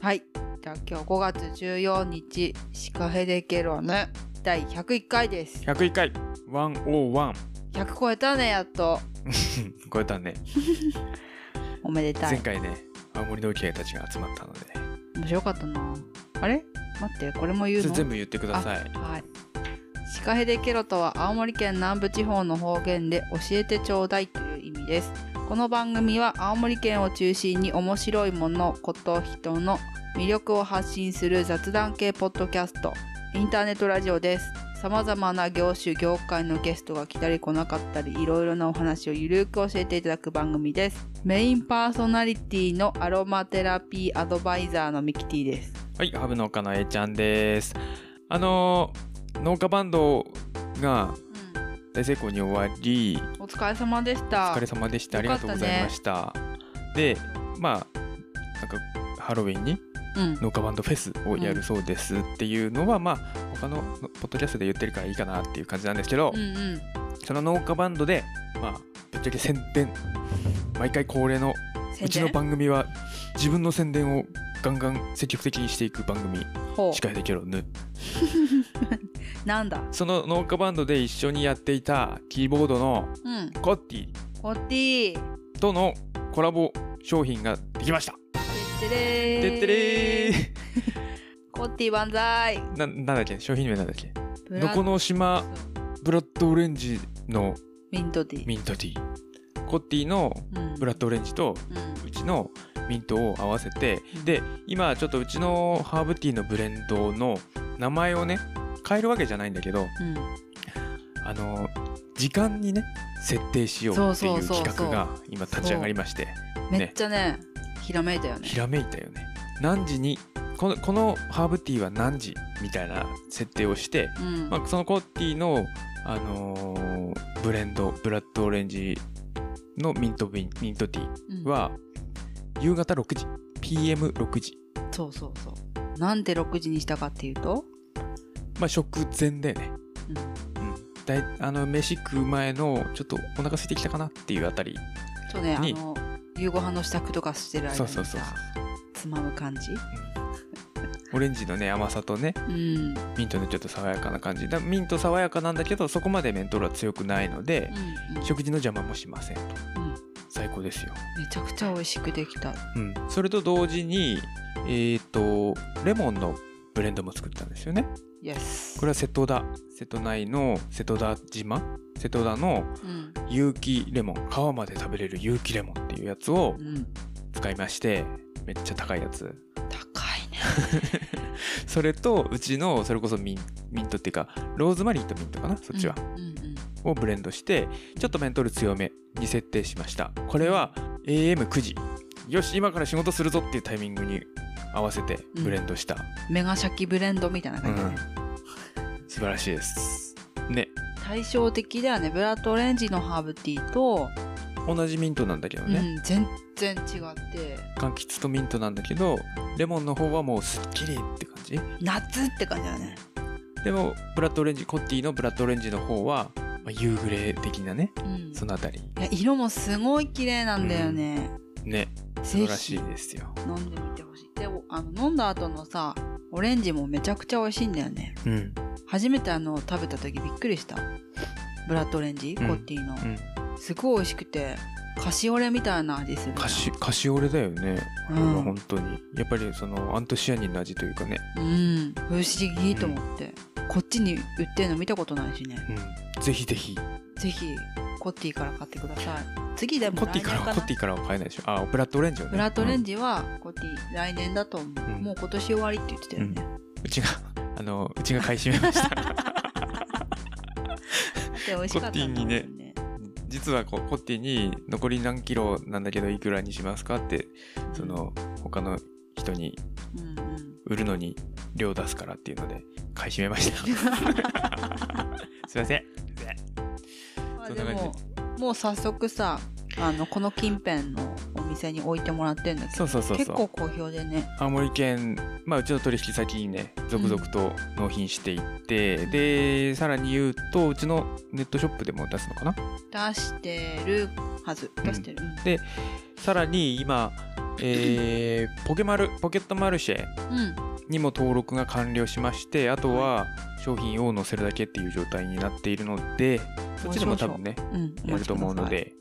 はい。じゃあ今日5月14日、シカヘデケロヌ第101回です。101回101 100超えたね、やっと。超えたね おめでたい。前回ね青森の家たちが集まったので面白かったな。あれ？待って、これも言うの？全部言ってくださいはい。シカヘデケロとは青森県南部地方の方言で教えてちょうだいという意味です。この番組は青森県を中心に面白いもの、こと、人の魅力を発信する雑談系ポッドキャスト、インターネットラジオです。様々な業種、業界のゲストが来たり来なかったり、いろいろなお話をゆるく教えていただく番組です。メインパーソナリティのアロマテラピーアドバイザーのミキティです。はいハブ農家のえちゃんですあの農家バンドが大成功に終わりお疲れ様でしおた。疲れ様でした。ありがとうございました。でまあなんかハロウィンにうん。農家バンドフェスをやるそうですっていうのは、まあ他のポッドキャストで言ってるからいいかなっていう感じなんですけど、うんうん。その農家バンドでまあぶっちゃけ宣伝毎回恒例のうちの番組は自分の宣伝をガンガン積極的にしていく番組司会できるぬ なんだ？その農家バンドで一緒にやっていたキーボードのうん。コッティコッティー。とのコラボ商品ができましたてってれー。てってれー コッティ万歳。ななんだっけ？商品名なんだっけ？ブラどこの島？ブラッドオレンジのミントティー。ミントティーコッティのうんブラッドオレンジとうん。うちのミントを合わせてで今ちょっとうちのハーブティーのブレンドの名前をね変えるわけじゃないんだけどうん。あの時間にね設定しようってそいう企画が今立ち上がりましてめっちゃね、ひらめいたよねひ。らめいたよね何時にこのこのハーブティーは何時みたいな設定をして、うん。まあ、そのコッティの、あのーブレンドブラッドオレンジのミントビンミントティうんーは夕方6時 PM6 時そうそうそう。なんで6時にしたかっていうと、まあ食前だよね。うん。うん。だいあの飯食う前のちょっとお腹空いてきたかなっていうあたり。そうね、あにの、夕ご飯の支度とかしてる間にさ、そうそうそうつまむ感じ。オレンジのね甘さとねうん。ミントのちょっと爽やかな感じ。だミント爽やかなんだけどそこまでメントールは強くないので、うんうん。食事の邪魔もしませんと。うん。最高ですよ、めちゃくちゃ美味しくできた。うん、それと同時にえっ、とレモンのブレンドも作ったんですよねイエス。これは瀬戸田瀬戸内の瀬戸田島瀬戸田のうん。有機レモン皮まで食べれる有機レモンっていうやつをうん。使いましてめっちゃ高いやつ高いね。それとうちのそれこそミンミントっていうかローズマリーとミントかなそっちは、うんうんをブレンドしてちょっとメントール強めに設定しましたこれは AM9 時よし今から仕事するぞっていうタイミングに合わせてブレンドした、メガシャキブレンドみたいなうん感じ。だね。素晴らしいです。ね。対照的だよね。ブラッドオレンジのハーブティーと、同じミントなんだけどね、うん、全然違って、柑橘とミントなんだけどレモンの方はもうすっきりって感じ。夏って感じだよね。でもブラッドオレンジコッティのブラッドオレンジの方は、まあ、夕暮れ的なね。うん。そのあたり。いや色もすごい綺麗なんだよね。ね素晴らしいですよ飲んでみてほしい。でも、あの、飲んだ後のさ、オレンジもめちゃくちゃ美味しいんだよね。うん初めてあの、食べた時びっくりした。ブラッドオレンジ、うんコッティの。うんすごい美味しくて、カシオレみたいな味するな。カシカシオレだよねあんは本当に、やっぱりそのアントシアニンの味というかね、うん。不思議と思って。こっちに売ってるの見たことないしね。うん、ぜひぜひぜひ、コッティから買ってください。次でもコッティからコッティからは買えないでしょ？あブラッドオレンジをね。ブラッドオレンジ、ジは、コッティ来年だと思う。うん。もう今年終わりって言ってたよね。うん。うちが あのうちが買い占めました。で美味しかったんだもんコッティにね。実はこうコッティに残り何キロなんだけどいくらにしますかってその他の人に売るのに量出すからっていうので買い占めました。すいません。までもも。う早速さあのこの近辺のお店に置いてもらってんだけどそうそうそうそう。結構好評でね。青森県、まあ、うちの取引先にね続々と納品していって、でさらに言うとうちのネットショップでも出すのかな？出してるはず。出してる、うん。さらに今えーポケマルポケットマルシェうんにも登録が完了しましてあとは商品を載せるだけっていう状態になっているのでそっちでも多分ねうんやると思うので。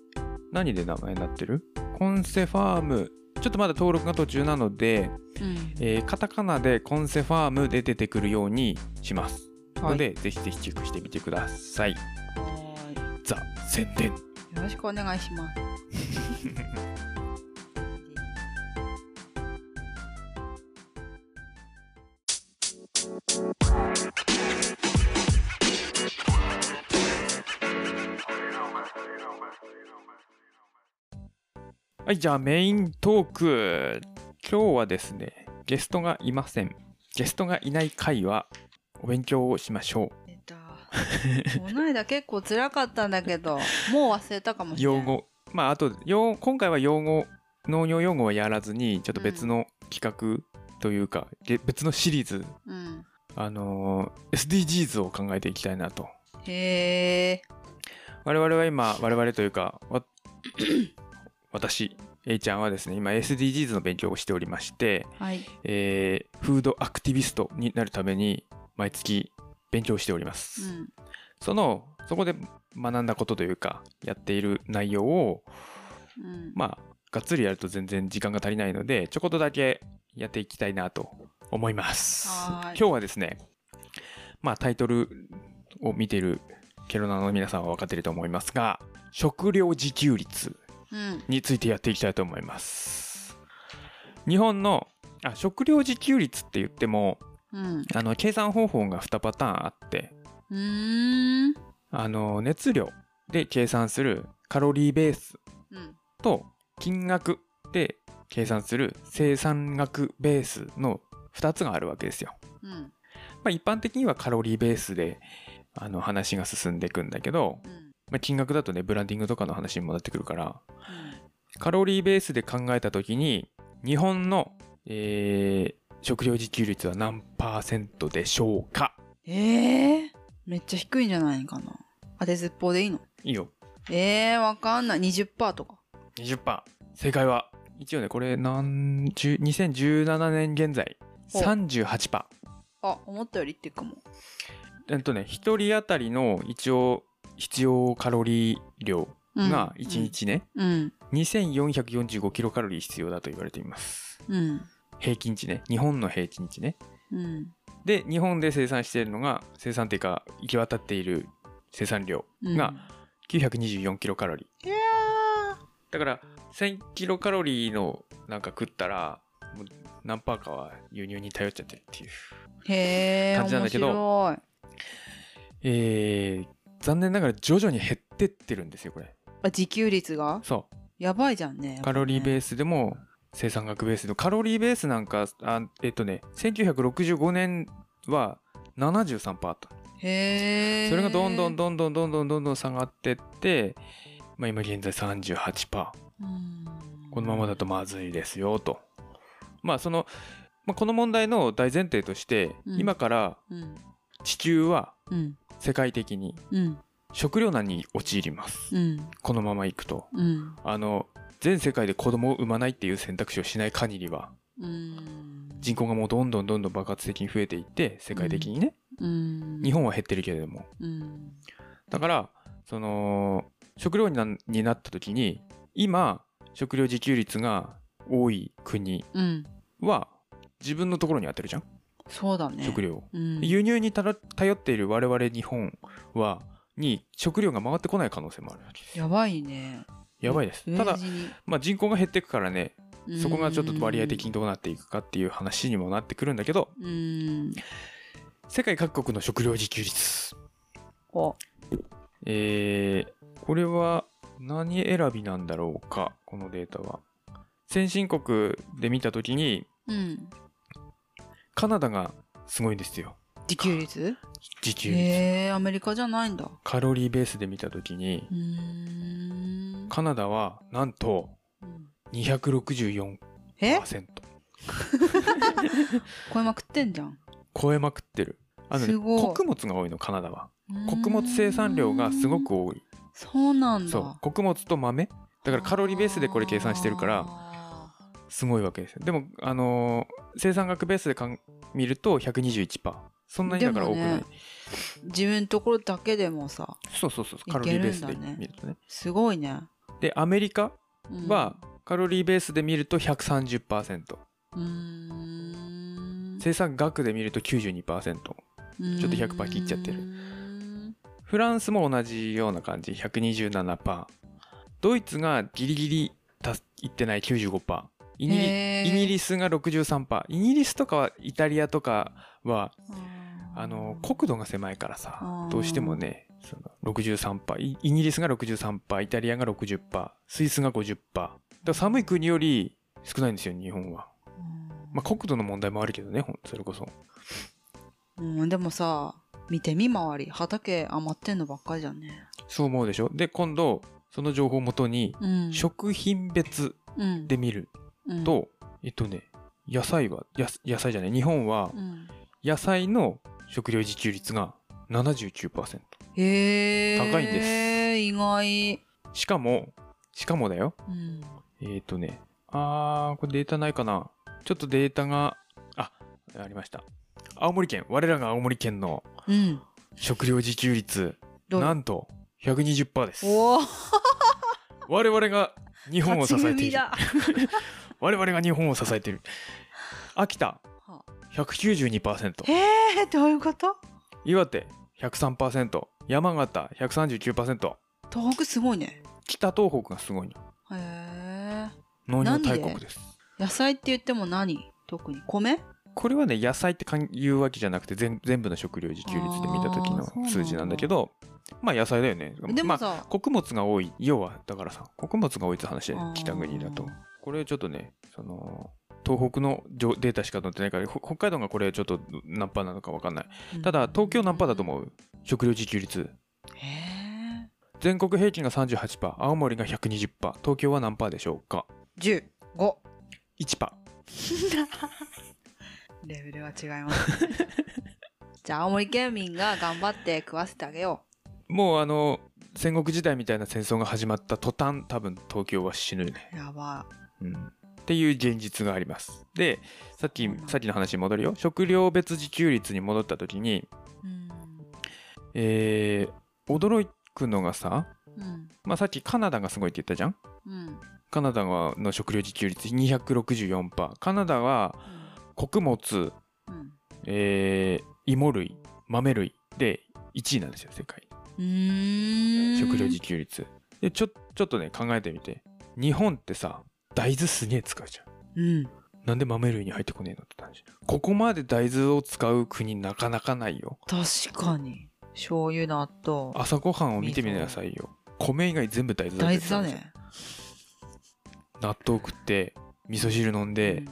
何で名前になってる？コンセファーム。ちょっとまだ登録が途中なので、うん。えーカタカナでコンセファームで出てくるようにします。はい。ので、ぜひぜひチェックしてみてください。はザ宣伝。よろしくお願いします はいじゃあメイントーク。今日はですねゲストがいません。ゲストがいない回はお勉強をしましょ出たこの間結構辛かったんだけど もう忘れたかもうしれない用語。まああと用今回は用語農業用語はやらずにちょっと別の企画というか、げ別のシリーズうんあのー SDGs を考えていきたいなと。へえ我々は今我々というかわ 私 A ちゃんはですね今 SDGs の勉強をしておりまして、はい。えーフードアクティビストになるために毎月勉強しております、うん。そのそこで学んだことというかやっている内容をうん。まあがっつりやると全然時間が足りないのでちょこっとだけやっていきたいなと思います。今日はですねまあタイトルを見ているケロナの皆さんは分かっていると思いますが食料自給率うん。についてやっていきたいと思います。日本のあ食料自給率って言ってもうん。あの計算方法が2パターンあってあの熱量で計算するカロリーベースうん。と金額で計算する生産額ベースの2つがあるわけですよ。うん。まあ、一般的にはカロリーベースであの話が進んでいくんだけど、うん。まあ、金額だとねブランディングとかの話にもなってくるからカロリーベースで考えた時に日本の、えー食料自給率は何パーセントでしょうか？ええめっちゃ低いんじゃないかな。当てずっぽうでいいの？いいよ。ええわかんない。20%とか。20%正解は一応ねこれ何十2017年現在38%あ思ったよりっていうかもえっとね1人当たりの一応必要カロリー量うん。が1日ね、うん。2445キロカロリー必要だと言われています。うん。平均値ね。日本の平均値ね。うん。で日本で生産しているのが生産っていうか行き渡っている生産量うん。が924キロカロリー。だから1000キロカロリーのなんか食ったらもう何パーかは輸入に頼っちゃってるっていう感じなんだけどえー、残念ながら徐々に減ってってるんですよこれ。あ自給率が？そやばいじゃんねうカロリーベーースでも生産額ベースでもカロリーベースなんかあえっとね1965年は73%あったへえそれがどんどんどんどんどんどんどんどん下がってって、まあ、今現在38%うん。このままだとまずいですよとまあその、まあ、この問題の大前提として、うん。今からうん。地球はうん。世界的にうん。食糧難に陥ります。うん。このままいくと。うん。あの全世界で子供を産まないっていう選択肢をしない限りはうん。人口がもうどんどんどんどん爆発的に増えていって世界的にね、うん。日本は減ってるけれども。うん。だからその食料になになった時に今食料自給率が多い国うん。は自分のところに当てるじゃん、そうだね。食料を。うん。輸入に頼っている我々日本はに食料が回ってこない可能性もあるわけです。やばいね。やばいです。ただ、まあ、人口が減っていくからねそこがちょっと割合的にどうなっていくかっていう話にもなってくるんだけどうん。世界各国の食料自給率。お。えーこれは何選びなんだろうかこのデータは先進国で見た時にうん。カナダがすごいんですよ。自給率？自給率。へえアメリカじゃないんだ。カロリーベースで見た時にカナダはなんとうん。264%え？超えまくってんじゃん。超えまくってる。あのねすごい。穀物が多いのカナダは。穀物生産量がすごく多い。そうなんだ。そう。穀物と豆？だからカロリーベースでこれ計算してるからあすごいわけですよ。でもあのー生産額ベースでかん見ると121%そんなにだから多くない、ね自分のところだけでもさそうそうそうカロリーベースで見るとね。すごいね、でアメリカうん。はカロリーベースで見ると130%うーん。生産額で見ると92%ちょっと100%切っちゃってる。フランスも同じような感じ。127%ドイツがギリギリたいってない95%イギリイギリスが63%イギリスとかはイタリアとかはあの国土が狭いからさうんどうしてもねその63%イイギリスが63%イタリアが60%スイスが50%だから寒い国より少ないんですよ日本は。まあ国土の問題もあるけどねそれこそ。うん、うんでもさ見て見回り畑余ってんのばっかりじゃんね。そう思うでしょ？で今度その情報をもとにうん。食品別うん。で見るうん。と、えっとね野菜はや野菜じゃない日本はうん。野菜の食料自給率が79%へえ高いんです。意外。しかもしかもだよ。うん。えっ、とねあーこれデータないかな。ちょっとデータがあありました。青森県我らが青森県のうん。食料自給率どう？なんと120%です。おお 我々が日本を支えている。だ我々が日本を支えている。秋田は192%へえどういうこと？岩手103%山形139%東北すごいね。北東北がすごいの。へえ。農業大国です。野菜って言っても何？特に。米？これはね野菜ってかん言うわけじゃなくて全全部の食料自給率で見た時の数字なんだけどまあ野菜だよね。まあでもさ、穀物が多い。要はだからさ穀物が多いって話であー北国だとこれちょっとねその東北のデータしか載ってないからほ北海道がこれちょっと何パーなのか分かんない。ただ東京何パーだと思う。食料自給率。全国平均が38%青森が120%東京は何パーでしょうか？15 1%パ レベルは違います。ね じゃあ青森県民が頑張って食わせてあげよーもうあの戦国時代みたいな戦争が始まった途端多分東京は死ぬね。うやばうん。っていう現実があります。でさっきさっきの話に戻るよ。食料別自給率に戻った時にうん。えー驚くのがさ、うん。まあ、さっきカナダがすごいって言ったじゃん？うん。カナダはの食料自給率264%カナダは穀物、うん。えー芋類豆類で1位なんですよ世界。食料自給率。でちょちょっとね考えてみて。日本ってさ大豆すげえ使うじゃん。うん。なんで豆類に入ってこねえのって話ここまで大豆を使う国なかなかないよ。確かに。醤油納豆。朝ごはんを見てみなさいよ。米以外全部大豆だ大豆だね。納豆食って味噌汁飲んで、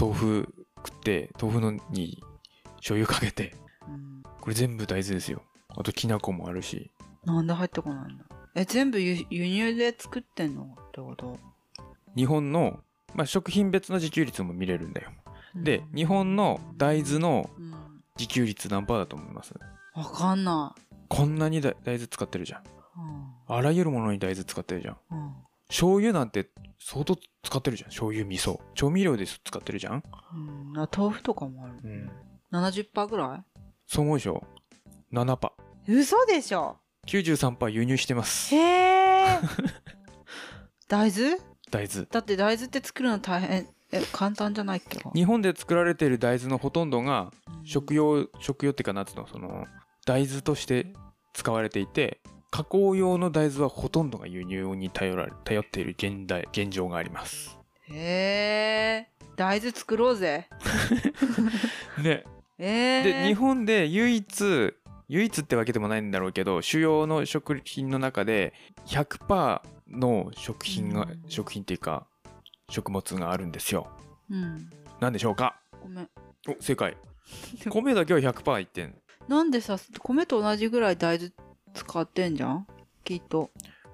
豆腐食って豆腐のに醤油かけて。うん。これ全部大豆ですよ。あときな粉もあるし。なんで入ってこないんだえ全部輸輸入で作ってんのってこと？日本の、まあ、食品別の自給率も見れるんだよ。で日本の大豆のうん。自給率何パーだと思います？わかんなこんなにだ大豆使ってるじゃん。いあらゆるものに大豆使ってるじゃん。うん。うん醤油なんて相当使ってるじゃん。醤油味噌。調味料で使ってるじゃん。うん。あ豆腐とかもある。うん。70%ぐらそう思うでしょ？7パ。い嘘でしょ？93パー輸入してます。へえ 大豆？大豆。だって大豆って作るの大変え簡単じゃないっけ日本で作られている大豆のほとんどが食用食用っていうかなんつうの？その大豆として使われていて加工用の大豆はほとんどが輸入に頼られ頼っている現代現状があります。へえ大豆作ろうぜ。ね。えで日本で唯一唯一ってわけでもないんだろうけど主要の食品の中で100%の食品が、うん。食品っていうか食物があるんですよ。うん。何でしょうか？ごめんお正解。米だけは100%いってん。なんでさ米と同じぐらい大豆使ってんじゃん？きっと。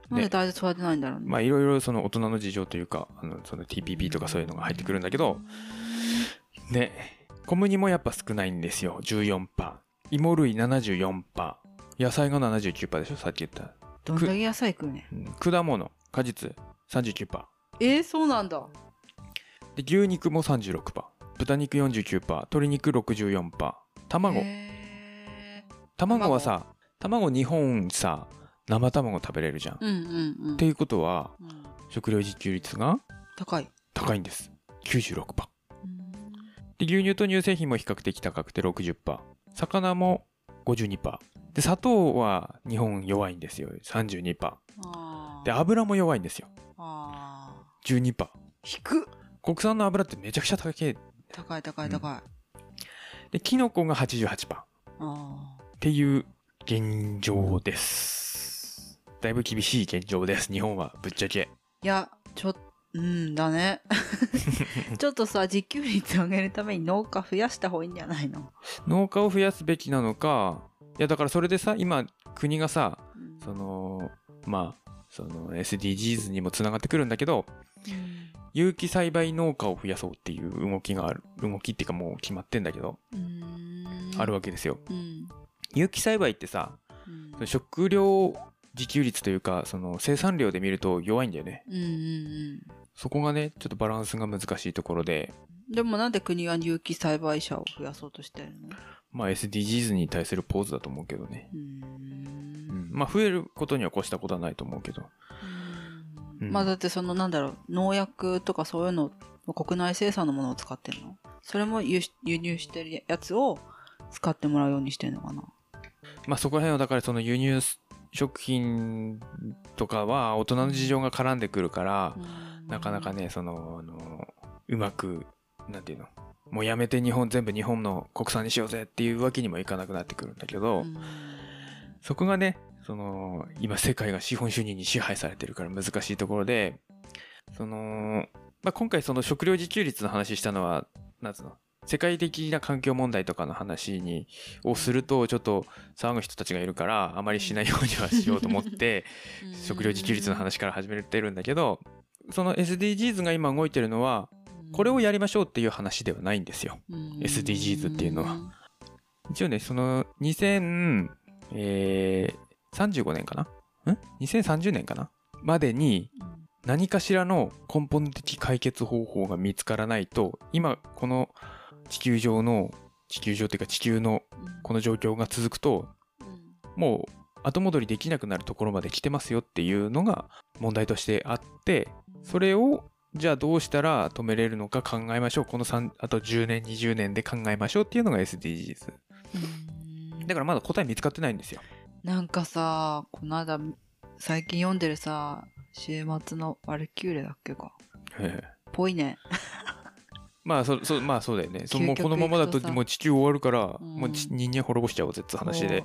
なんで大豆育てないんだろうね。まあいろいろその大人の事情というかあのその TPP とかそういうのが入ってくるんだけどね。小麦もやっぱ少ないんですよ。14%芋類74%野菜が79%でしょ？さっき言った、どんだけ野菜食うねうん果物果実39%えー、そうなんだ。で牛肉も36%豚肉49%鶏肉64%卵。へー。卵はさ卵。日本さ生卵食べれるじゃん、うんうんうん。っていうことはうん。食料自給率が高い。高いんです。96%うん。で牛乳と乳製品も比較的高くて60%魚も52%で砂糖は日本弱いんですよ。32%あー。で油も弱いんですよ。あ12%ー。低っ国産の油ってめちゃくちゃ高い。高い高い高い、でキノコが88%っあていう現状です。だいぶ厳しい現状です。日本はぶっちゃけ。ーいやちょっうんだね。ちょっとさ自給率上げるために農家増やした方がいいんじゃないの、農家を増やすべきなのかいやだからそれでさ今国がさうん。そのまあその SDGs にもつながってくるんだけど有機栽培農家を増やそうっていう動きがある動きっていうかもう決まってんだけど、うん。あるわけですよ。うん。有機栽培ってさうん。食料自給率というかその生産量で見ると弱いんだよね。うんうんそこがねちょっとバランスが難しいところで。うんでもなんで国は有機栽培者を増やそうとしてるの？まあ SDGs に対するポーズだと思うけどね、ううん。ん、まあ増えることには越したことはないと思うけど。うん。まあだってそのなんだろう農薬とかそういうの国内生産のものを使ってるの？それも輸入してるやつを使ってもらうようにしてるのかな？まあそこら辺はだからその輸入食品とかは大人の事情が絡んでくるから、なかなかねそのあのうまくなんていうの？もうやめて日本全部日本の国産にしようぜっていうわけにもいかなくなってくるんだけど、うん。そこがねその今世界が資本主義に支配されてるから難しいところでその、まあ、今回その食料自給率の話したのはなんつうの世界的な環境問題とかの話にをするとちょっと騒ぐ人たちがいるからあまりしないようにはしようと思って食料自給率の話から始めてるんだけどその SDGs が今動いてるのはこれをやりましょうっていう話ではないんですよ。うん。SDGs っていうのは。一応ねその2035年かな？ん？2030年かな？までに何かしらの根本的解決方法が見つからないと今この地球上の地球上っていうか地球のこの状況が続くともう後戻りできなくなるところまで来てますよっていうのが問題としてあってそれをじゃあどうしたら止めれるのか考えましょう。この3あと10年20年で考えましょうっていうのが SDGs うん。だからまだ答え見つかってないんですよ。なんかさこの間最近読んでるさ週末のワルキューレだっけか。ええ。ぽいね。まあそそまあそうだよね。そもう究極このままだともう地球終わるから、うん。もうち人間滅ぼしちゃおうぜって話で。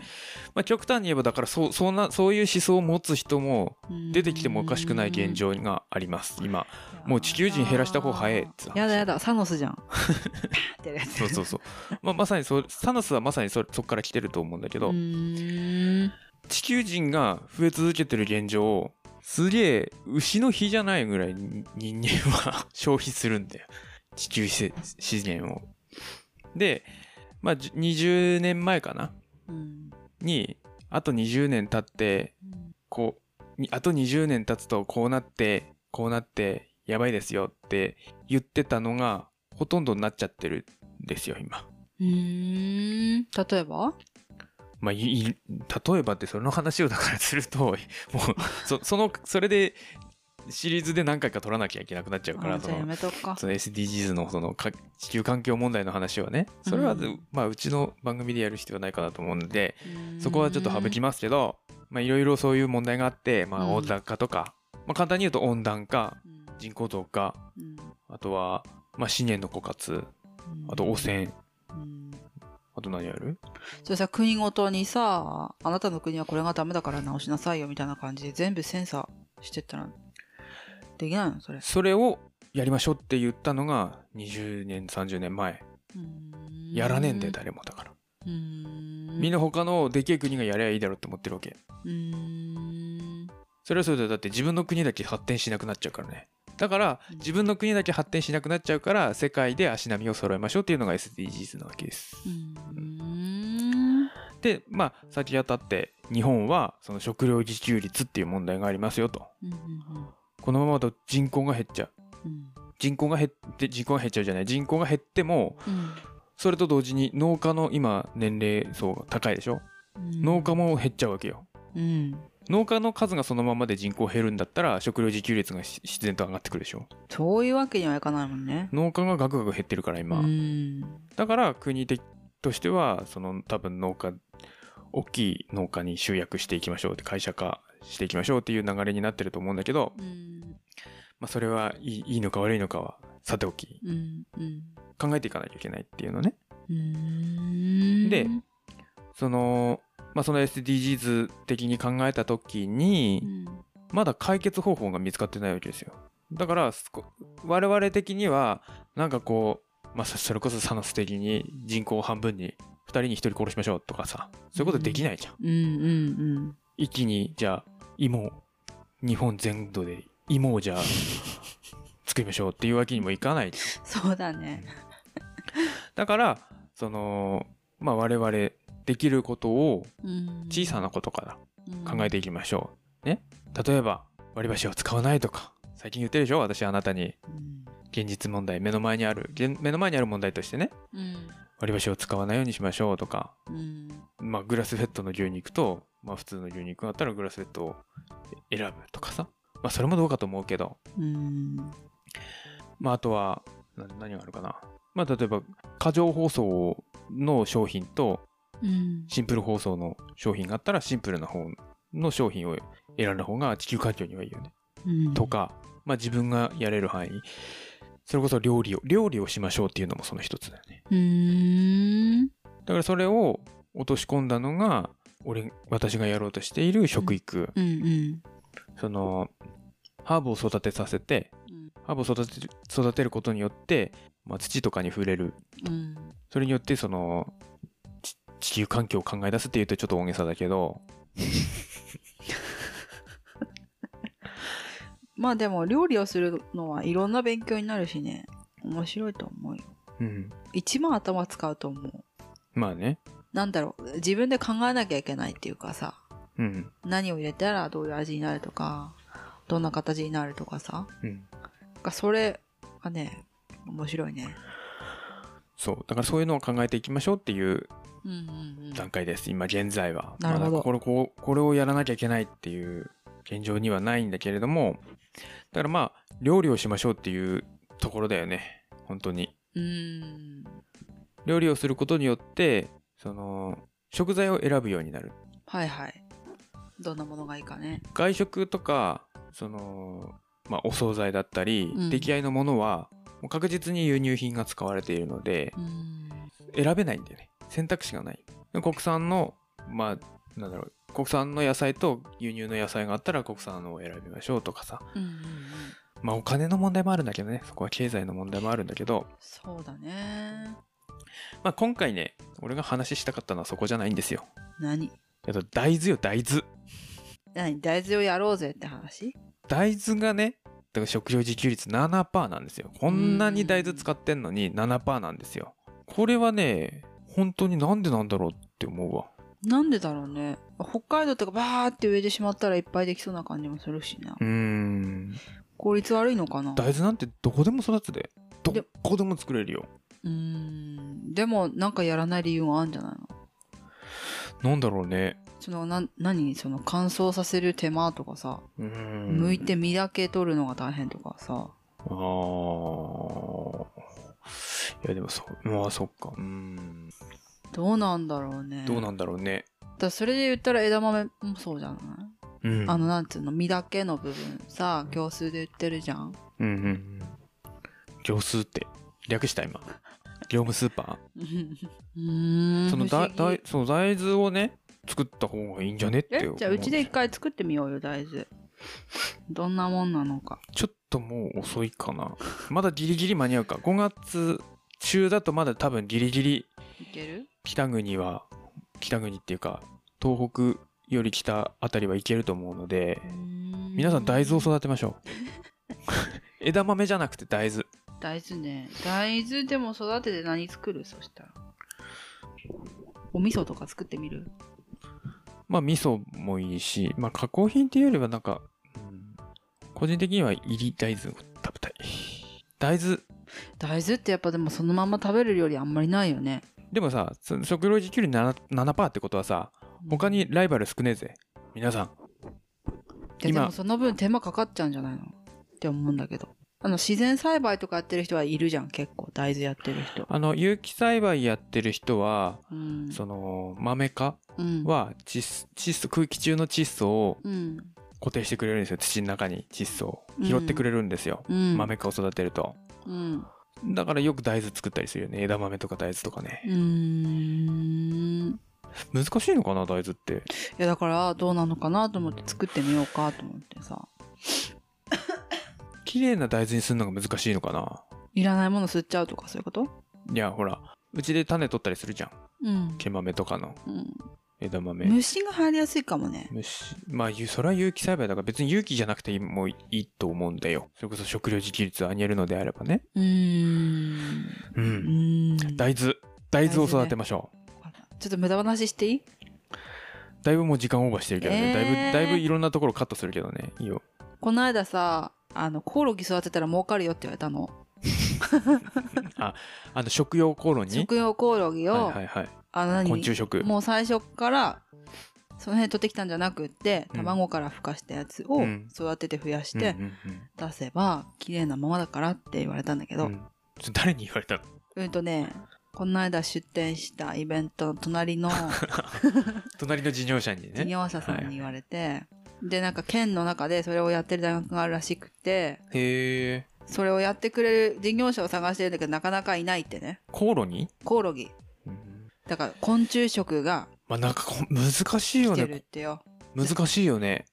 まあ、極端に言えばだからそうそんなそういう思想を持つ人も出てきてもおかしくない現状があります今もう地球人減らした方早いっつう話やだやだサノスじゃん。そうそうそう、まあ、まさにそうサノスはまさにそそこから来てると思うんだけど、地球人が増え続けてる現状すげえ牛の日じゃないぐらいに人間は消費するんだよ。地球せ資源を。でまあじ20年前かな？うん。にあと20年経ってこうにあと20年経つとこうなってこうなってやばいですよって言ってたのがほとんどになっちゃってるんですよ今。うーん。例えば？まあ、いい例えばってその話をだからするともうそ そのそれでシリーズで何回か取らなきゃいけなくなっちゃうからそのその SDGs のそのか地球環境問題の話はね。それは、うん。まあうちの番組でやる必要はないかなと思うのでそこはちょっと省きますけどまあいろいろそういう問題があって、まあ、うん。温暖化とか、まあ、簡単に言うと温暖化。うん人口増加うん。あとは、まあ、資源の枯渇。あと汚染。うん。あと何やる？それさ国ごとにさあなたの国はこれがダメだから直しなさいよみたいな感じで全部センサーしてったらできないの？それ。それをやりましょうって言ったのが20年30年前。やらねえんだよ誰もだから。うーん。みんな他のでけえ国がやりゃいいだろうって思ってるわけ。うーん。それはそれでだって自分の国だけ発展しなくなっちゃうからねだからうん。自分の国だけ発展しなくなっちゃうから世界で足並みを揃えましょうっていうのが SDGs なわけです。でまあ先当たって日本はその食料自給率っていう問題がありますよと。このままだと人口が減っちゃう。うん。人口が減って人口が減っちゃうじゃない。人口が減ってもうん。それと同時に農家の今年齢層が高いでしょ、うん。農家も減っちゃうわけよ。うん農家の数がそのままで人口減るんだったら食料自給率がし自然と上がってくるでしょ。そういうわけにはいかないもんね。農家がガクガク減ってるから今、うん。だから国的としてはその多分農家大きい農家に集約していきましょうって会社化していきましょうっていう流れになってると思うんだけど、うん。まあ、それはいいのか悪いのかはさておきうんうん。考えていかなきゃいけないっていうのね。うん。でその,、まあ、その SDGs 的に考えた時にうん。まだ解決方法が見つかってないわけですよ。だから我々的にはなんかこう、まあ、そそれこそサノス的に人口を半分に2人に1人殺しましょうとかさそういうことできないじゃん、うんうん。一気にじゃあ芋日本全土で芋をじゃあ 作りましょうっていうわけにもいかないじゃん。そうだね。だからそのまあ我々できることをうん。小さなことからうん。考えていきましょう。ね。例えば割り箸を使わないとか。最近言ってるでしょ？私あなたに。うん。現実問題目の前にある現目の前にある問題としてね。うん。割り箸を使わないようにしましょうとか。うん。まあグラスフェットの牛肉とまあ普通の牛肉があったらグラスフェットを選ぶとかさ。まあそれもどうかと思うけど。うん。まああとはな何があるかな。まあ例えば過剰包装の商品とうんシンプル包装の商品があったらシンプルな方の商品を選んだ方が地球環境にはいいよね。うんとか、まあ自分がやれる範囲。それこそ料理を、料理をしましょうっていうのもその一つだよね。うんだからそれを落とし込んだのが、俺、私がやろうとしている食育。うんうんその、ハーブを育てさせて、ハーブを育てる育てることによって、まあ、土とかに触れる。うんそれによってその、ち地球環境を考え出すっていうとちょっと大げさだけど、まあでも料理をするのはいろんな勉強になるしね面白いと思うようん。一番頭使うと思うまあね。なんだろう自分で考えなきゃいけないっていうかさうん。何を入れたらどういう味になるとかどんな形になるとかさうん。それがね面白いねそう。だからそういうのを考えていきましょうっていう段階です。今現在は。なるほどまだこれこうこれをやらなきゃいけないっていう現状にはないんだけれども、だからまあ、料理をしましょうっていうところだよね。本当に。うん料理をすることによって、その、食材を選ぶようになる。はいはいどんなものがいいかね外食とか、その、まあ、お惣菜だったり、うん出来合いのものは、もう確実に輸入品が使われているので、うん選べないんだよね選択肢がない。国産のまあなんだろう国産の野菜と輸入の野菜があったら国産のを選びましょうとかさ。うんうんうん。まあお金の問題もあるんだけどね。そこは経済の問題もあるんだけど、そうだね。まあ、今回ね俺が話したかったのはそこじゃないんですよ。何？えっと大豆よ大豆。何？大豆をやろうぜって話？大豆がねだから食料自給率7%なんですよ。こんなに大豆使ってんのに7%なんですよ。これはね本当になんでなんだろうって思うわ。なんでだろうね。北海道とかバーって植えてしまったらいっぱいできそうな感じもするしな。うーん。効率悪いのかな。大豆なんてどこでも育つで。どでこでも作れるよ。うーん。でもなんかやらない理由があるんじゃないの？なんだろうね。そのな何その乾燥させる手間とかさ、剥いて実だけ取るのが大変とかさ。あーいやでもそうまあそっか。うーん。どうなんだろうね。どうなんだろうね。だそれで言ったら枝豆もそうじゃない、うん。あのなんつうの実だけの部分さ業数で売ってるじゃん。うんうんうん。業数って略した今。業務スーパ うーん。ーそのだだいその大豆をね作った方がいいんじゃねってじゃあうちで一回作ってみようよ大豆。どんなもんなのか。ちょっともう遅いかな。まだギリギリ間に合うか。5月中だとまだ多分ギリギリいける？北国は北国っていうか東北より北あたりはいけると思うので皆さん大豆を育てましょう。枝豆じゃなくて大豆。大豆ね。大豆でも育てて何作る？そしたら。お味噌とか作ってみる？まあ味噌もいいしまあ加工品っていうよりはなんか、うん個人的には入り大豆を食べたい。大豆？大豆ってやっぱでもそのまま食べれるよりあんまりないよね。でもさ食料自給率 7%, 7ってことはさ他にライバル少ねえぜ。皆さん。でもその分手間かかっちゃうんじゃないの？って思うんだけど。あの自然栽培とかやってる人はいるじゃん。結構大豆やってる人。あの有機栽培やってる人はうん。その豆化うん。は窒素窒素空気中の窒素をうん固定してくれるんですよ。土の中に窒素を。うん。拾ってくれるんですよ、うん。豆化を育てると。うん。だからよく大豆作ったりするよね。枝豆とか大豆とかね。うーん。難しいのかな大豆って。いやだからどうなのかなと思って作ってみようかと思ってさ。綺麗な大豆にするのが難しいのかな。いらないもの吸っちゃうとかそういうこと？いやほら。うちで種取ったりするじゃん。うん、毛豆とかの。うん、枝豆。虫が入りやすいかもね。虫。まあゆそれは有機栽培だから別に有機じゃなくてもいいと思うんだよ。それこそ食料自給率を上げるのであればね。うーん。ううん。ん大豆。大豆を育てましょう、ちょっと無駄話していい？だいぶもう時間オーバーしてるけどね、えー。だいぶだいぶいろんなところカットするけどね。いいよ。この間さあのコオロギ育てたら儲かるよって言われたの。あの食用コオロギ？食用コオロギを、はいはいはいあの何？昆虫食。もう最初からその辺取ってきたんじゃなくってうん。卵から孵化したやつをうん。育てて増やしてうんうん出せば綺麗なままだからって言われたんだけど、うん、誰に言われたの？とねこの間出店したイベントの隣の 隣の事業者にね。事業者さんに言われて、でなんか県の中でそれをやってる大学があるらしくてへえ。それをやってくれる事業者を探してるんだけどなかなかいないってね。コオロギ、コオロギ。うんだから昆虫食がまあなんかこ難しいよ来てるねってよ、難しいよね。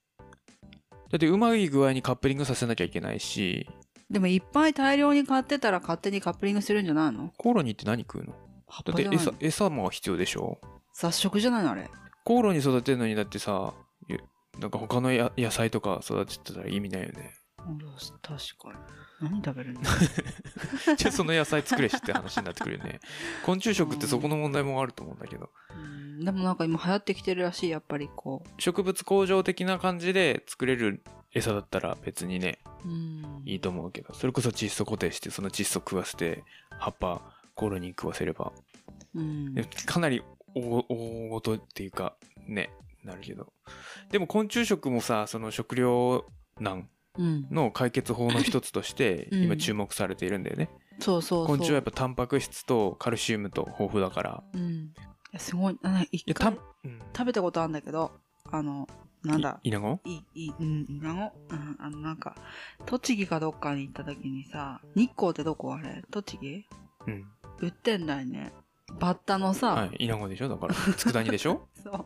だってうまい具合にカップリングさせなきゃいけないし。でもいっぱい大量に買ってたら勝手にカップリングするんじゃないの？コオロギって何食うの？だって葉っぱじゃないの？餌餌も必要でしょ。雑食じゃないのあれ？コオロギ育てるのにだってさゆなんか他のや野菜とか育ててたら意味ないよね。うん確かに何食べるの？じゃあその野菜作れしって話になってくるよね。昆虫食ってそこの問題もあると思うんだけど。うん。でもなんか今流行ってきてるらしいやっぱりこ植物工場的な感じで作れる餌だったら別にねううん。いいと思うけど。それこそ窒素固定してその窒素食わせて葉っぱコオロギに食わせれば。うん。でかなり大大ごとっていうかねなるけど。でも昆虫食もさその食糧難うんの解決法の一つとして うん。今注目されているんだよね、そうそう昆虫はやっぱタンパク質とカルシウムと豊富だから。うん。すごい。一いやた回うん。食べたことあるんだけどあのなんだ？いイナゴ？いいいうんイナゴ？うんあのなんか栃木かどっかに行った時にさ日光ってどこあれ？栃木？うん。売ってんだよね。バッタのさ、はいイナゴでしょ？だから佃煮でしょ？そう。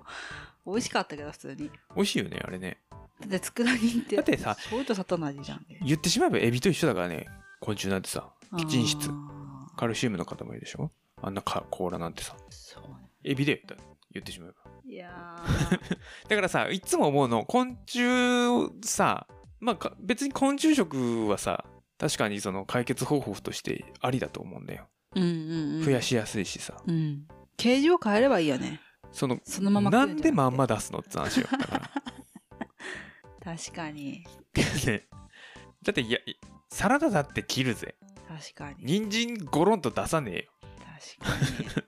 美味しかったけど普通に。美味しいよねあれねだって佃煮ってだってさ醤油と砂糖の味じゃん。言ってしまえばエビと一緒だからね。昆虫なんてさ基地質カルシウムの塊でしょ？あんなか甲羅なんてさ。そうね。エビで言ってしまえば。いや だからさいつも思うの昆虫さまあか別に昆虫食はさ確かにその解決方法としてありだと思うんだよ。ーうんうんうん。増やしやすいしさ、うん。形状変えればいいよね。そのそのまま食なんでまんま出すのって話よだから 確かに。ねだっていやいサラダだって切るぜ。確かに。人参ゴロンと出さねえよ。確か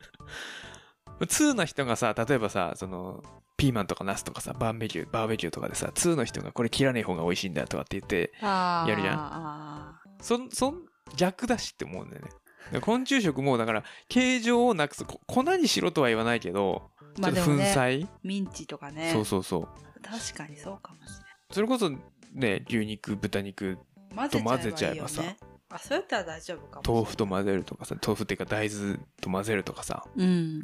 に。2の人がさ例えばさそのピーマンとかナスとかさバーベキューバーベキューとかでさ2の人がこれ切らねえ方が美味しいんだよとかって言ってやるじゃん。あそんそん逆だしって思うんだよね。昆虫食もだから形状をなくすこ粉にしろとは言わないけどーまあちょっと粉砕、ミンチとかね。そうそうそう。確かにそうかもしそれこそね牛肉豚肉れない混混ぜちゃえばさね。あそうやったら大丈夫かも豆腐と混ぜるとかさ豆腐っていうか大豆と混ぜるとかさ。うん。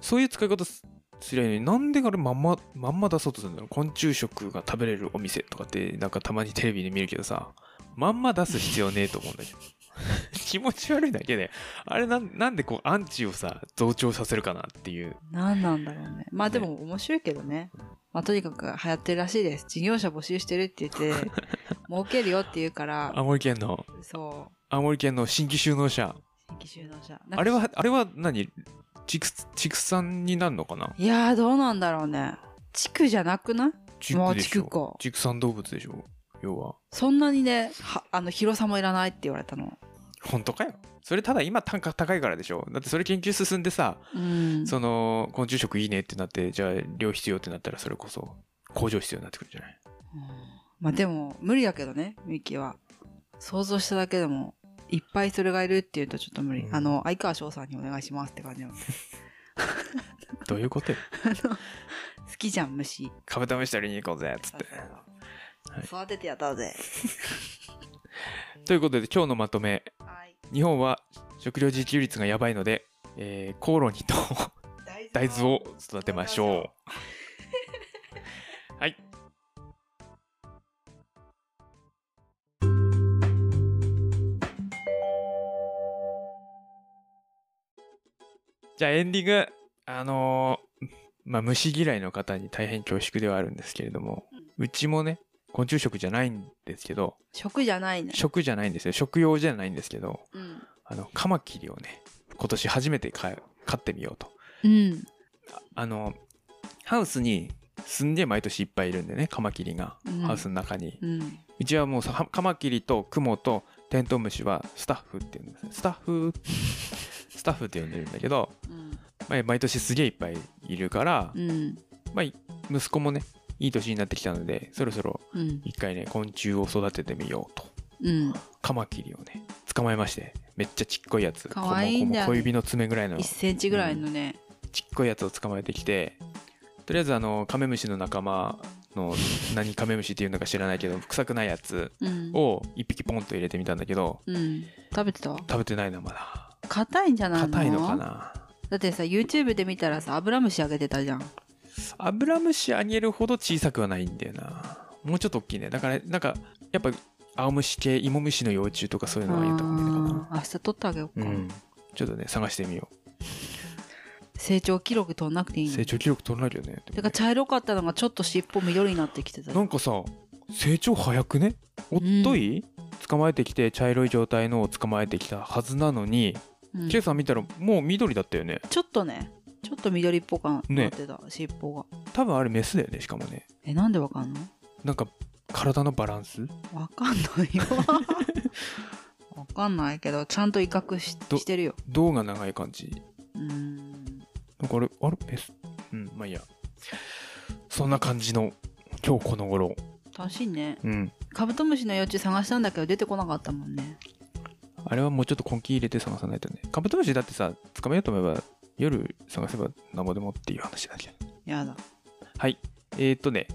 そういう使い方すすりゃいいのになんであれまんままんま出そうとするんだろう昆虫食が食べれるお店とかってなんかたまにテレビで見るけどさまんま出す必要ねえと思うんだけど 気持ち悪いだけであれなんなんでこうアンチをさ増長させるかなっていう。何なんだろうね。まあでも面白いけどね。まあとにかく流行ってるらしいです。事業者募集してるって言って 儲けるよって言うから。青森県の。そう。青森県の新規就農者。新規就農者。あれはあれは何？畜畜産になるのかな？いやーどうなんだろうね。地区じゃなくない？まあ畜でしょ。畜産動物でしょ要は。そんなにねはあの広さもいらないって言われたの本当かよ。それただ今単価高いからでしょ。だってそれ研究進んでさ、うん。その昆虫食いいねってなってじゃあ量必要ってなったらそれこそ工場必要になってくるんじゃない。うん。まあでも無理だけどねミキは。想像しただけでもいっぱいそれがいるっていうとちょっと無理、うん。あの相川翔さんにお願いしますって感じなの。どういうことよ。好きじゃん虫。カブトムシ取りに行こうぜっつって。はい。育ててやったぜ ということで今日のまとめ。はい。日本は食料自給率がやばいので、えーコオロギと大豆を。育てましょう。はい。じゃあエンディングあのーまあ虫嫌いの方に大変恐縮ではあるんですけれどもうちもね昆虫食じゃないんですけど食じゃないね。食じゃないんですよ。食用じゃないんですけどうん。あのカマキリをね今年初めて飼ってみようと。うん。あのハウスにすんげえ毎年いっぱいいるんでねカマキリが、うん。ハウスの中に。うん。うちはもうさカマキリとクモとテントウムシはスタッフっていうんですね。スタッフ？スタッフって呼んでるんだけど、うん。まあ、毎年すげえいっぱいいるから、うん。まあ、い息子もねいい年になってきたのでそろそろうん。一回ね昆虫を育ててみようと。うん。カマキリをね捕まえましてめっちゃちっこいやつ。かわいいんだ小指の爪ぐらいの。1センチぐらいのね、ちっこいやつを捕まえてきてとりあえずあのカメムシの仲間の何カメムシっていうのか知らないけど臭くないやつうん。を一匹ポンと入れてみたんだけどうん、食べてた？食べてないなまだ。硬いんじゃないの？硬いのかな。だってさ YouTube で見たらさアブラムシあげてたじゃんアブラムシあげるほど小さくはないんだよな。もうちょっと大きいね。だからなんかやっぱ青虫系芋虫の幼虫とかそういうのがいいのかあー明日取ってあげようか、なうん。ちょっとね探してみよ成長記録取んなくていい成長記録取らなきゃね。てか茶色かったのがちょっと尻尾緑になってきてた。なんかさ成長早くね？おっとい、捕まえてきて茶色い状態のを捕まえてきたはずなのに、うん。ケイさん見たらもう緑だったよね。ちょっとねちょっと緑っぽくなねってた、尻尾が。多分あれメスだよねしかもね。えなんでわかんの？なんか体のバランス？わかんないよ。わかんないけどちゃんと威嚇しどしてるよ。胴が長い感じ。うーん。なんかあれあれ？メス？うんまあいいや。そんな感じの今日この頃。楽しいね。うん。カブトムシの幼虫探したんだけど出てこなかったもんね。あれはもうちょっと根気入れて探さないとね。カブトムシだってさ捕まえようと思えば夜探せばなんぼでもっていう話だけ？どやだはい。えー、っとね、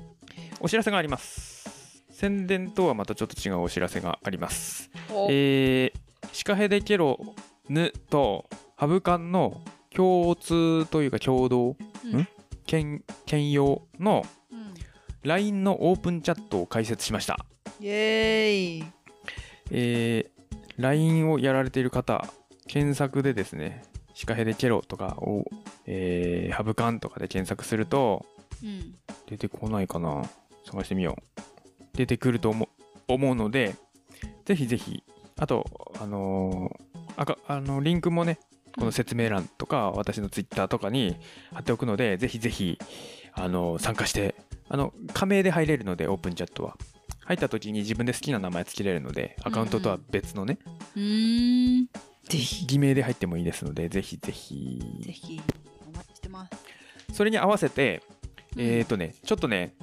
お知らせがあります。宣伝とはまたちょっと違うお知らせがあります。えー、シカヘデケロヌとハブカンの共通というか共同、うんん？兼兼用のうん LINE のオープンチャットを開設しました。イエーイえー、LINE をやられている方、検索でですね、シカヘデケロとかを、えー、ハブカンとかで検索すると、うん。出てこないかな。探してみよう。出てくると思う思うのでぜひぜひ。あとあのーあかあのリンクもねこの説明欄とか、私のツイッターとかに貼っておくのでぜひぜひあのー参加してあの加盟で入れるのでオープンチャットは。入った時に自分で好きな名前つけれるのでアカウントとは別のね、うーんぜひ。偽名で入ってもいいですのでぜひぜひ。ぜひ。お待ちしてます。それに合わせてえーとね、ちょっとね、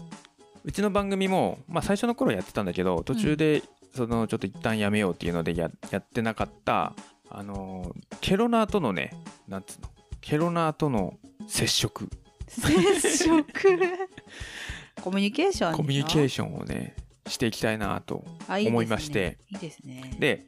うちの番組も、まあ最初の頃やってたんだけど、途中で、その、ちょっと一旦やめようっていうのでややってなかった、あのーケロナーとのね、なんつうの、ケロナーとの接触、接触？コミュニケーションコミュニケーシションをね、していきたいなと思いまして、いいですね。で、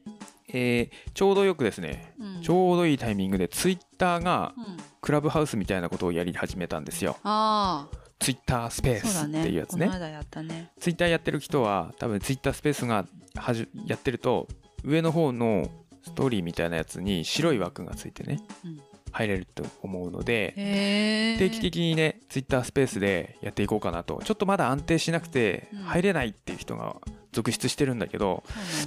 えーちょうどよくですね、うん。ちょうどいいタイミングで、ツイッターがうん。クラブハウスみたいなことをやり始めたんですよ。あツイッタースペースっていうねやつね。この間やったね。ツイッターやってる人は多分ツイッタースペースがはじやってると上の方のストーリーみたいなやつに白い枠がついてね、うん。入れると思うので定期的にねツイッタースペースでやっていこうかなと。ちょっとまだ安定しなくてうん。入れないっていう人が続出してるんだけど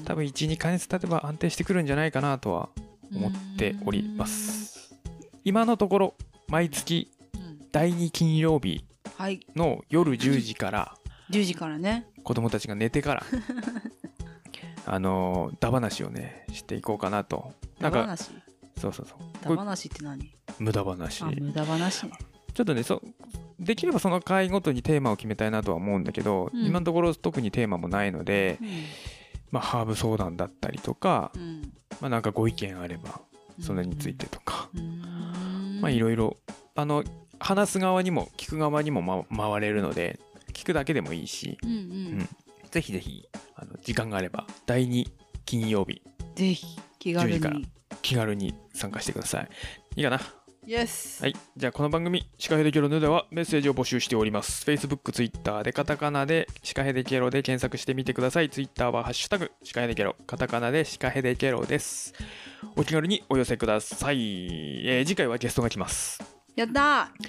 多分12ヶ月経てば安定してくるんじゃないかなとは思っております。今のところ毎月うん。第2金曜日はい。の夜10時から 10時からね。子供たちが寝てから あのー、ダ話をねしていこうかなと。なんかそうそうそう。ダ話って何？無駄話。あ無駄話。ねちょっとねそできればその回ごとにテーマを決めたいなとは思うんだけど、うん。今のところ特にテーマもないので、うん。まあ、ハーブ相談だったりとか、うん。まあ、なんかご意見あればそれについてとか、まあいろいろあの話す側にも聞く側にも、ま、回れるので聞くだけでもいいしうんううん。んぜひぜひあの時間があれば第2金曜日ぜひ気軽10時からに気軽に参加してください。いいかな？イエスはい。じゃあ、この番組、シカヘデケロヌではメッセージを募集しております。Facebook、Twitter でカタカナでシカヘデケロで検索してみてください。Twitter はハッシュタグシカヘデケロ、カタカナでシカヘデケロです。お気軽にお寄せください。えー次回はゲストが来ます。やったー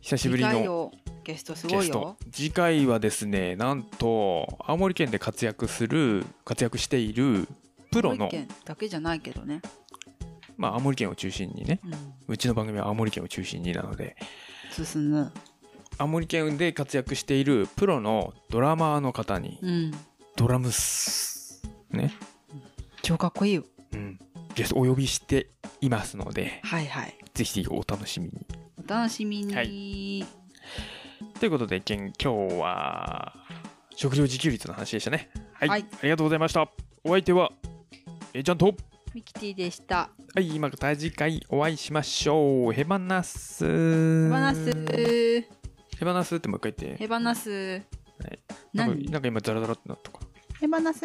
久しぶりのゲストすごいよ。次回はですね、なんと、青森県で活躍する、活躍しているプロの青森、県だけじゃないけどねまあ、青森県を中心にね、うん。うちの番組は青森県を中心になので、進む。青森県で活躍しているプロのドラマーの方にうん。ドラムスね、超かっこいいよ。うん、ゲストお呼びしていますのではいはい。ぜひお楽しみに。お楽しみに、はということで今日は食料自給率の話でしたね。はい、はい。ありがとうございました。お相手はえーちゃんとミキティでした。はいまた次回お会いしましょう。ヘバナス。ヘバナス。ヘバナスってもう一回言って。ヘバナス。なんか何？なんか今ザラザラってなったか。ヘバナス